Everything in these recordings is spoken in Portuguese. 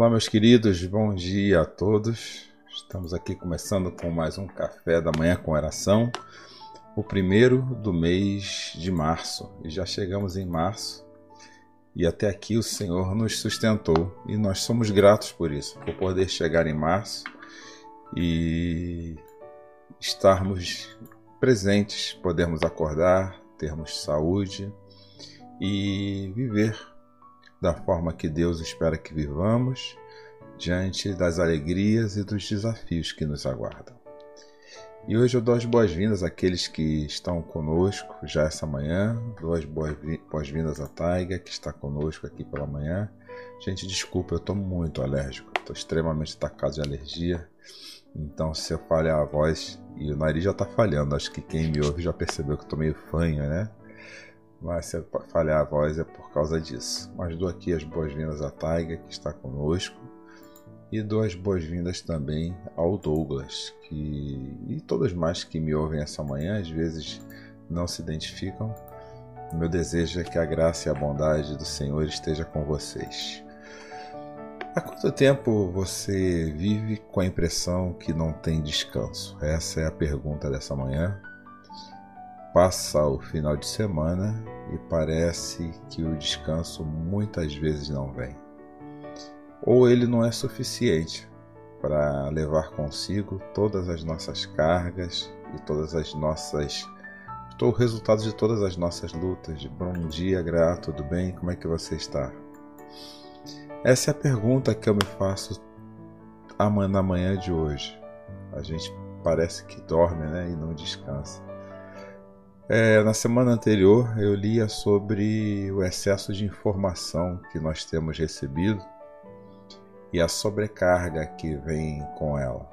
Olá, meus queridos, bom dia a todos. Estamos aqui começando com mais um café da manhã com oração, o primeiro do mês de março. E já chegamos em março e até aqui o Senhor nos sustentou e nós somos gratos por isso, por poder chegar em março e estarmos presentes, podermos acordar, termos saúde e viver da forma que Deus espera que vivamos, diante das alegrias e dos desafios que nos aguardam. E hoje eu dou as boas-vindas àqueles que estão conosco já essa manhã, dou as boas-vindas à Taiga, que está conosco aqui pela manhã. Gente, desculpa, eu estou muito alérgico, estou extremamente atacado de alergia, então se eu falhar a voz, e o nariz já está falhando, acho que quem me ouve já percebeu que estou meio fanha, né? Mas se falhar a voz é por causa disso. Mas dou aqui as boas-vindas à Taiga, que está conosco. E dou as boas-vindas também ao Douglas, que e todos mais que me ouvem essa manhã, às vezes não se identificam. Meu desejo é que a graça e a bondade do Senhor esteja com vocês. Há quanto tempo você vive com a impressão que não tem descanso? Essa é a pergunta dessa manhã. Passa o final de semana e parece que o descanso muitas vezes não vem. Ou ele não é suficiente para levar consigo todas as nossas cargas e todas as nossas o resultado de todas as nossas lutas. Bom dia, grato, tudo bem? Como é que você está? Essa é a pergunta que eu me faço na manhã de hoje. A gente parece que dorme né, e não descansa. É, na semana anterior eu lia sobre o excesso de informação que nós temos recebido e a sobrecarga que vem com ela.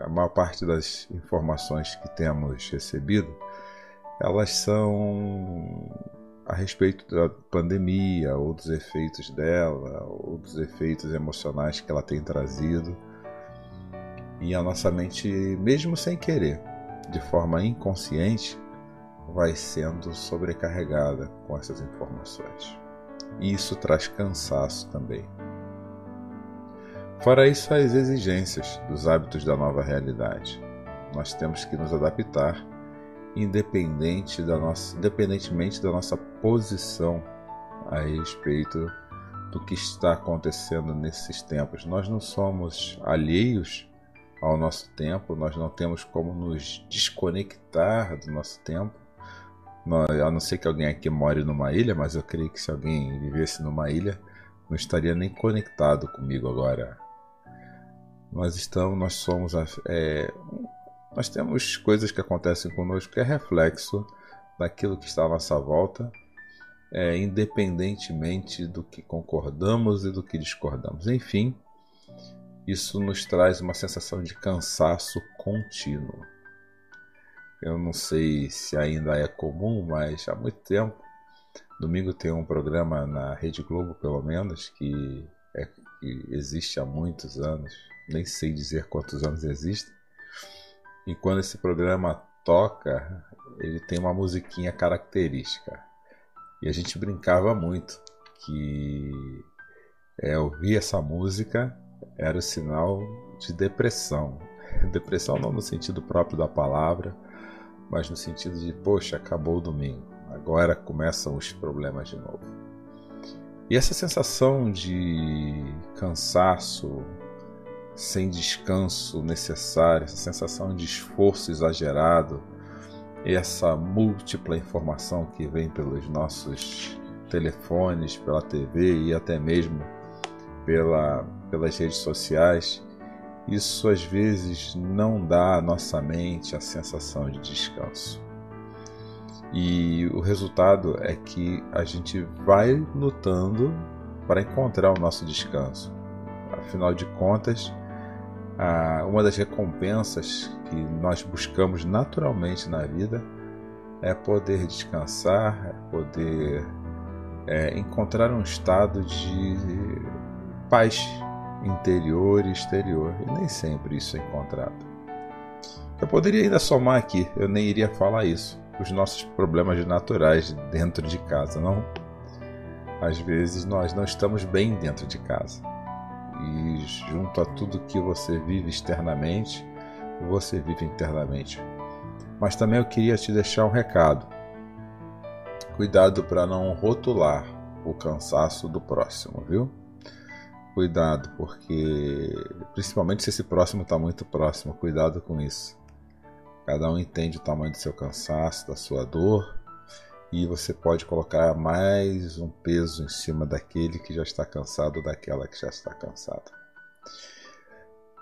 A maior parte das informações que temos recebido, elas são a respeito da pandemia, ou dos efeitos dela, ou dos efeitos emocionais que ela tem trazido. E a nossa mente, mesmo sem querer, de forma inconsciente, vai sendo sobrecarregada com essas informações. E isso traz cansaço também. Fora isso, as exigências dos hábitos da nova realidade. Nós temos que nos adaptar independente da nossa, independentemente da nossa posição a respeito do que está acontecendo nesses tempos. Nós não somos alheios ao nosso tempo, nós não temos como nos desconectar do nosso tempo. A não ser que alguém aqui more numa ilha, mas eu creio que se alguém vivesse numa ilha, não estaria nem conectado comigo agora. Nós estamos, nós somos, é, nós temos coisas que acontecem conosco que é reflexo daquilo que está à nossa volta, é, independentemente do que concordamos e do que discordamos. Enfim, isso nos traz uma sensação de cansaço contínuo. Eu não sei se ainda é comum, mas há muito tempo. Domingo tem um programa na Rede Globo, pelo menos, que, é, que existe há muitos anos, nem sei dizer quantos anos existe. E quando esse programa toca, ele tem uma musiquinha característica. E a gente brincava muito que é, ouvir essa música era sinal de depressão. Depressão não no sentido próprio da palavra, mas no sentido de, poxa, acabou o domingo, agora começam os problemas de novo. E essa sensação de cansaço, sem descanso necessário, essa sensação de esforço exagerado, essa múltipla informação que vem pelos nossos telefones, pela TV e até mesmo pela, pelas redes sociais, isso às vezes não dá à nossa mente a sensação de descanso. E o resultado é que a gente vai lutando para encontrar o nosso descanso. Afinal de contas, uma das recompensas que nós buscamos naturalmente na vida é poder descansar, é poder é, encontrar um estado de paz interior e exterior. E nem sempre isso é encontrado. Eu poderia ainda somar aqui, eu nem iria falar isso, os nossos problemas naturais dentro de casa, não? Às vezes nós não estamos bem dentro de casa. E junto a tudo que você vive externamente, você vive internamente. Mas também eu queria te deixar um recado. Cuidado para não rotular o cansaço do próximo, viu? Cuidado, porque principalmente se esse próximo está muito próximo, cuidado com isso. Cada um entende o tamanho do seu cansaço, da sua dor, e você pode colocar mais um peso em cima daquele que já está cansado, daquela que já está cansada.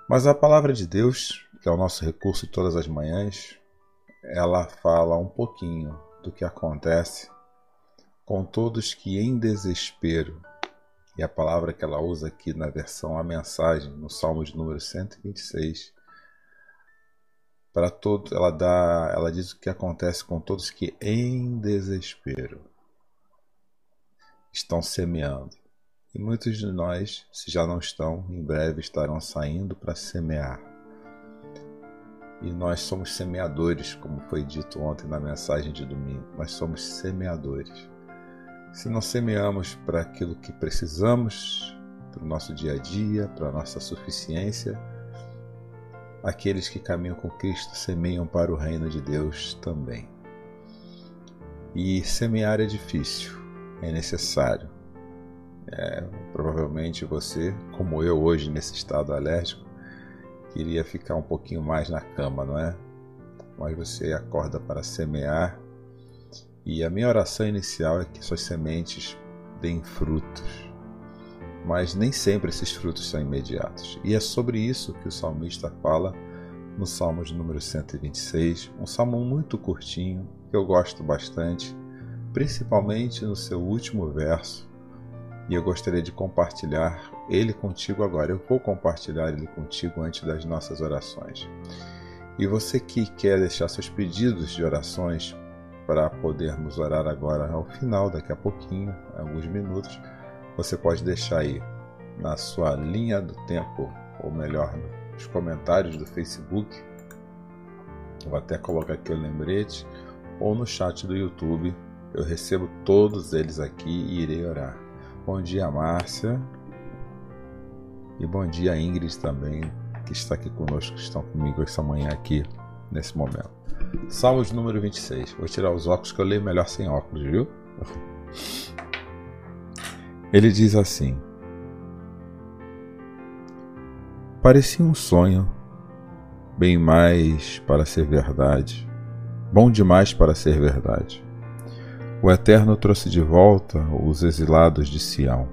Mas a palavra de Deus, que é o nosso recurso todas as manhãs, ela fala um pouquinho do que acontece com todos que em desespero, e a palavra que ela usa aqui na versão a mensagem, no Salmo de número 126, para todos, ela dá, ela diz o que acontece com todos que em desespero estão semeando. E muitos de nós, se já não estão, em breve estarão saindo para semear. E nós somos semeadores, como foi dito ontem na mensagem de domingo. Nós somos semeadores. Se não semeamos para aquilo que precisamos, para o nosso dia a dia, para a nossa suficiência, aqueles que caminham com Cristo semeiam para o reino de Deus também. E semear é difícil, é necessário. É, provavelmente você, como eu hoje nesse estado alérgico, queria ficar um pouquinho mais na cama, não é? Mas você acorda para semear e a minha oração inicial é que suas sementes deem frutos mas nem sempre esses frutos são imediatos. E é sobre isso que o salmista fala no Salmo de número 126, um salmo muito curtinho, que eu gosto bastante, principalmente no seu último verso, e eu gostaria de compartilhar ele contigo agora. Eu vou compartilhar ele contigo antes das nossas orações. E você que quer deixar seus pedidos de orações para podermos orar agora ao final, daqui a pouquinho, alguns minutos, você pode deixar aí na sua linha do tempo, ou melhor, nos comentários do Facebook. Vou até colocar aqui o lembrete, ou no chat do YouTube. Eu recebo todos eles aqui e irei orar. Bom dia, Márcia. E bom dia, Ingrid também, que está aqui conosco, que estão comigo essa manhã aqui, nesse momento. Salmos número 26. Vou tirar os óculos que eu leio melhor sem óculos, viu? Ele diz assim: Parecia um sonho, bem mais para ser verdade, bom demais para ser verdade. O Eterno trouxe de volta os exilados de Sião.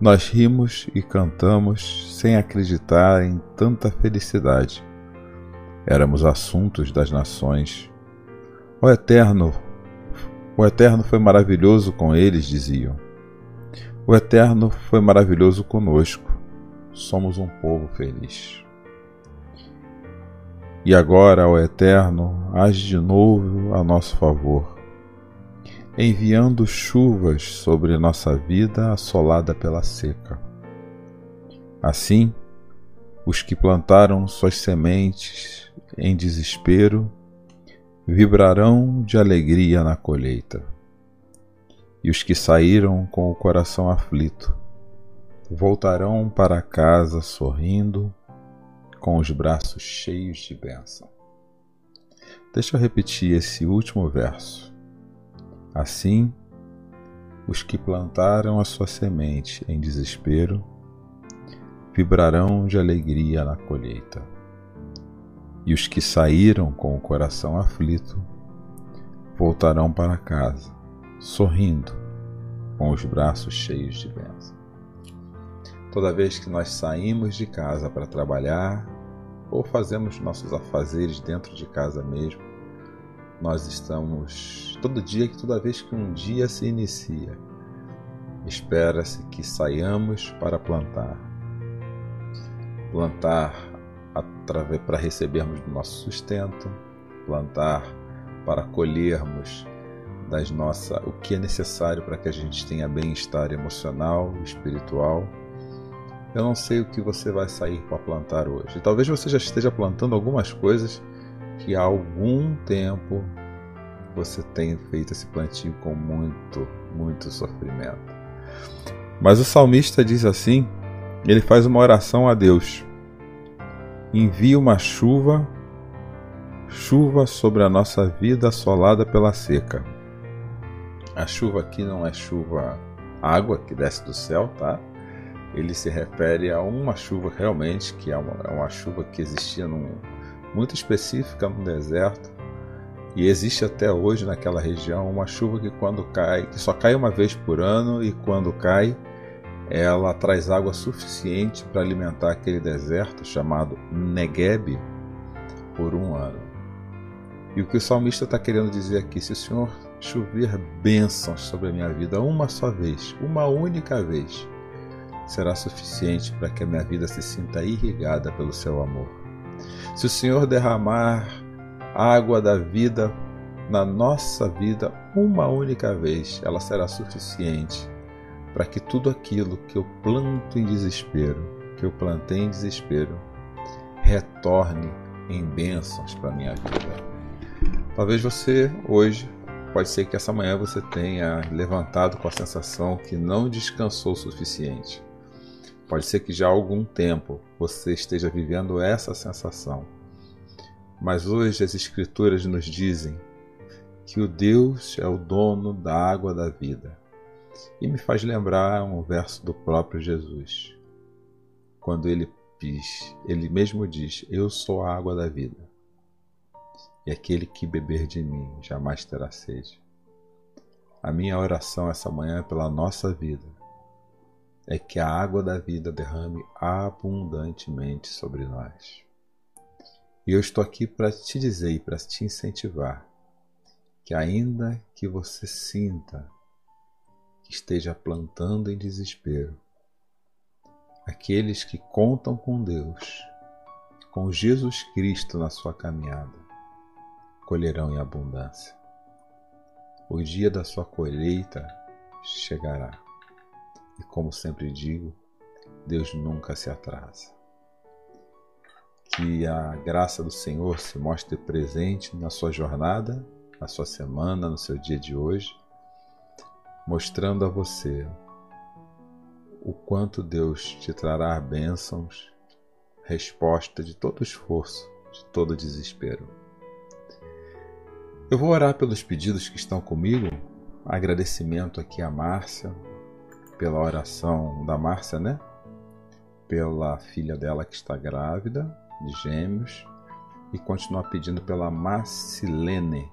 Nós rimos e cantamos sem acreditar em tanta felicidade. Éramos assuntos das nações. O Eterno, o Eterno foi maravilhoso com eles, diziam. O Eterno foi maravilhoso conosco. Somos um povo feliz. E agora, ó Eterno, age de novo a nosso favor, enviando chuvas sobre nossa vida assolada pela seca. Assim, os que plantaram suas sementes em desespero vibrarão de alegria na colheita e os que saíram com o coração aflito voltarão para casa sorrindo, com os braços cheios de bênção. Deixa eu repetir esse último verso. Assim, os que plantaram a sua semente em desespero vibrarão de alegria na colheita, e os que saíram com o coração aflito voltarão para casa sorrindo, com os braços cheios de bênção. Toda vez que nós saímos de casa para trabalhar ou fazemos nossos afazeres dentro de casa mesmo, nós estamos todo dia que toda vez que um dia se inicia, espera-se que saiamos para plantar. Plantar para recebermos do nosso sustento, plantar para colhermos das nossa o que é necessário para que a gente tenha bem-estar emocional, espiritual eu não sei o que você vai sair para plantar hoje. Talvez você já esteja plantando algumas coisas que há algum tempo você tenha feito esse plantio com muito, muito sofrimento. Mas o salmista diz assim: ele faz uma oração a Deus. Envia uma chuva, chuva sobre a nossa vida assolada pela seca. A chuva aqui não é chuva água que desce do céu, tá? ele se refere a uma chuva realmente, que é uma, é uma chuva que existia num, muito específica no deserto, e existe até hoje naquela região uma chuva que quando cai, que só cai uma vez por ano e quando cai, ela traz água suficiente para alimentar aquele deserto chamado Negueb por um ano. E o que o salmista está querendo dizer aqui, se o Senhor chover bênçãos sobre a minha vida uma só vez, uma única vez, será suficiente para que a minha vida se sinta irrigada pelo seu amor. Se o Senhor derramar água da vida na nossa vida uma única vez, ela será suficiente para que tudo aquilo que eu planto em desespero, que eu plantei em desespero, retorne em bênçãos para minha vida. Talvez você hoje, pode ser que essa manhã você tenha levantado com a sensação que não descansou o suficiente. Pode ser que já há algum tempo você esteja vivendo essa sensação. Mas hoje as Escrituras nos dizem que o Deus é o dono da água da vida. E me faz lembrar um verso do próprio Jesus, quando ele diz, ele mesmo diz: Eu sou a água da vida, e aquele que beber de mim jamais terá sede. A minha oração essa manhã é pela nossa vida é que a água da vida derrame abundantemente sobre nós. E eu estou aqui para te dizer e para te incentivar que, ainda que você sinta esteja plantando em desespero, aqueles que contam com Deus, com Jesus Cristo na sua caminhada, colherão em abundância. O dia da sua colheita chegará. E como sempre digo, Deus nunca se atrasa. Que a graça do Senhor se mostre presente na sua jornada, na sua semana, no seu dia de hoje, mostrando a você o quanto Deus te trará bênçãos, resposta de todo esforço, de todo desespero. Eu vou orar pelos pedidos que estão comigo. Agradecimento aqui a Márcia, pela oração da Márcia, né? Pela filha dela que está grávida, de gêmeos, e continua pedindo pela Marcilene,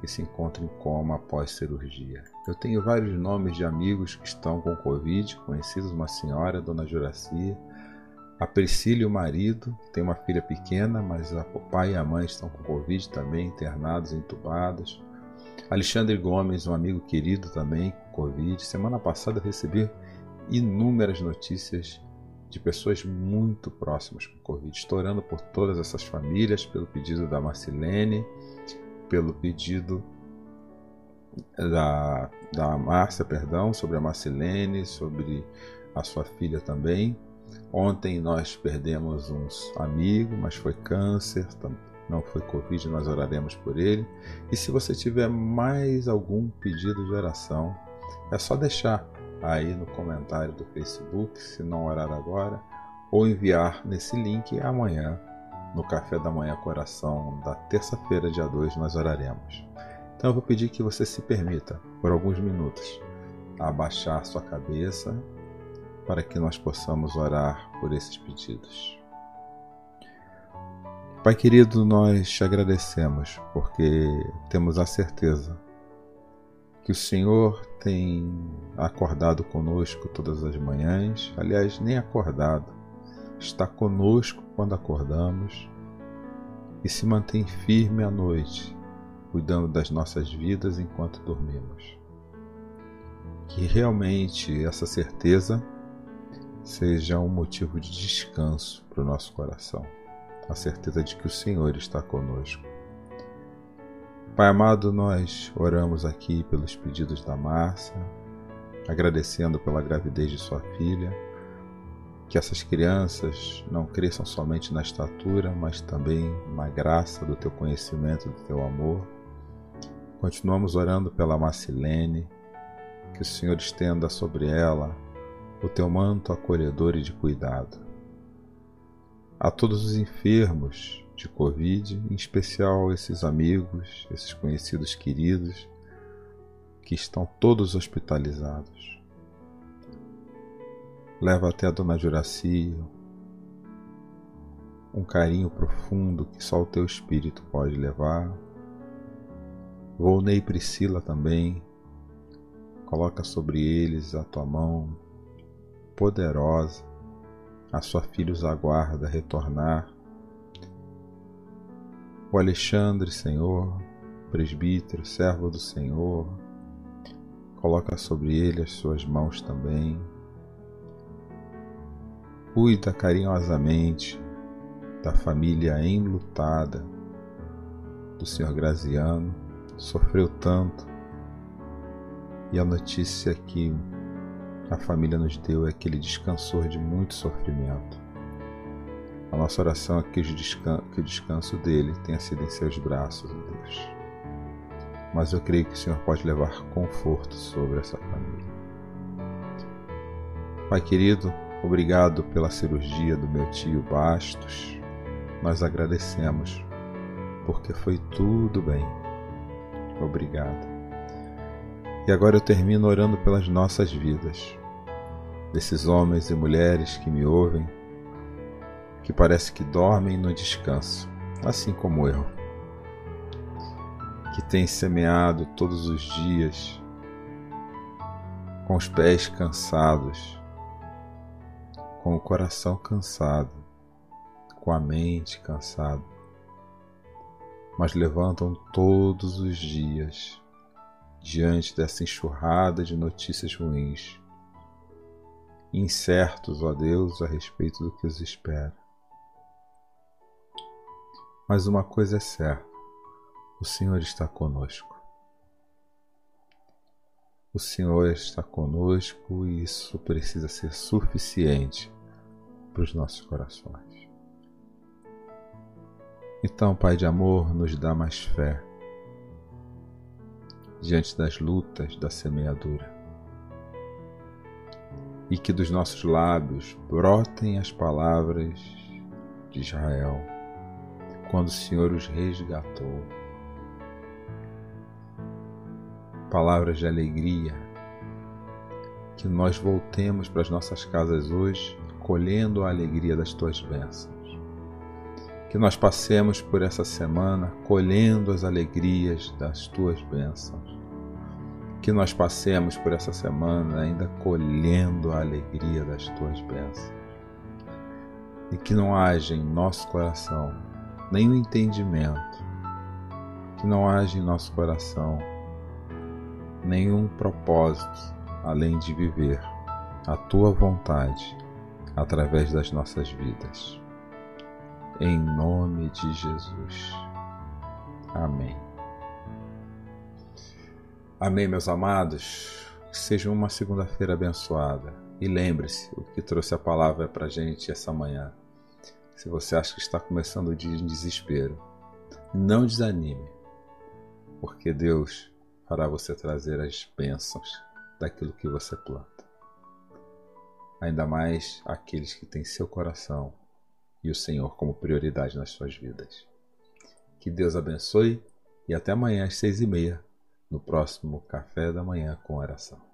que se encontra em coma após cirurgia. Eu tenho vários nomes de amigos que estão com Covid, conhecidos, uma senhora, Dona Juracia, a Priscila o marido, tem uma filha pequena, mas o pai e a mãe estão com Covid também, internados, entubados. Alexandre Gomes, um amigo querido também, Covid. Semana passada eu recebi inúmeras notícias de pessoas muito próximas com Covid, estourando por todas essas famílias, pelo pedido da Marcilene, pelo pedido da, da Márcia, perdão, sobre a Marcilene, sobre a sua filha também. Ontem nós perdemos um amigo, mas foi câncer, não foi Covid, nós oraremos por ele. E se você tiver mais algum pedido de oração, é só deixar aí no comentário do Facebook, se não orar agora, ou enviar nesse link amanhã, no Café da Manhã Coração da terça-feira, dia 2, nós oraremos. Então eu vou pedir que você se permita, por alguns minutos, abaixar sua cabeça para que nós possamos orar por esses pedidos. Pai querido, nós te agradecemos porque temos a certeza que o Senhor tem acordado conosco todas as manhãs, aliás, nem acordado, está conosco quando acordamos e se mantém firme à noite, cuidando das nossas vidas enquanto dormimos. Que realmente essa certeza seja um motivo de descanso para o nosso coração, a certeza de que o Senhor está conosco. Pai amado, nós oramos aqui pelos pedidos da Márcia, agradecendo pela gravidez de sua filha, que essas crianças não cresçam somente na estatura, mas também na graça do teu conhecimento, do teu amor. Continuamos orando pela Marcilene, que o Senhor estenda sobre ela o teu manto acolhedor e de cuidado. A todos os enfermos de Covid, em especial esses amigos, esses conhecidos queridos, que estão todos hospitalizados. Leva até a Dona Juracia um carinho profundo que só o teu espírito pode levar. Volnei e Priscila também, coloca sobre eles a tua mão poderosa. A sua filha os aguarda retornar. O Alexandre, Senhor, presbítero, servo do Senhor, coloca sobre ele as suas mãos também. Cuida carinhosamente da família enlutada do Senhor Graziano, sofreu tanto e a notícia que a família nos deu é que ele descansou de muito sofrimento. A nossa oração é que o, descanso, dele tenha sido em seus braços, ó Deus. Mas eu creio que o Senhor pode levar conforto sobre essa família. Pai querido, obrigado pela cirurgia do meu tio Bastos. Nós agradecemos, porque foi tudo bem. Obrigado. E agora eu termino orando pelas nossas vidas, desses homens e mulheres que me ouvem, que parece que dormem no descanso, assim como eu, que têm semeado todos os dias com os pés cansados, com o coração cansado, com a mente cansada, mas levantam todos os dias diante dessa enxurrada de notícias ruins, incertos, ó Deus, a respeito do que os espera. Mas uma coisa é certa: o Senhor está conosco. O Senhor está conosco e isso precisa ser suficiente para os nossos corações. Então, Pai de amor, nos dá mais fé diante das lutas da semeadura. E que dos nossos lábios brotem as palavras de Israel, quando o Senhor os resgatou. Palavras de alegria, que nós voltemos para as nossas casas hoje colhendo a alegria das tuas bênçãos. Que nós passemos por essa semana colhendo as alegrias das tuas bênçãos que nós passemos por essa semana ainda colhendo a alegria das tuas bênçãos. E que não haja em nosso coração nenhum entendimento, que não haja em nosso coração nenhum propósito além de viver a tua vontade através das nossas vidas. Em nome de Jesus. Amém. Amém, meus amados. Que seja uma segunda-feira abençoada. E lembre-se, o que trouxe a palavra para gente essa manhã. Se você acha que está começando o dia em desespero, não desanime, porque Deus fará você trazer as bênçãos daquilo que você planta. Ainda mais aqueles que têm seu coração e o Senhor como prioridade nas suas vidas. Que Deus abençoe e até amanhã às seis e meia no próximo café da manhã com oração.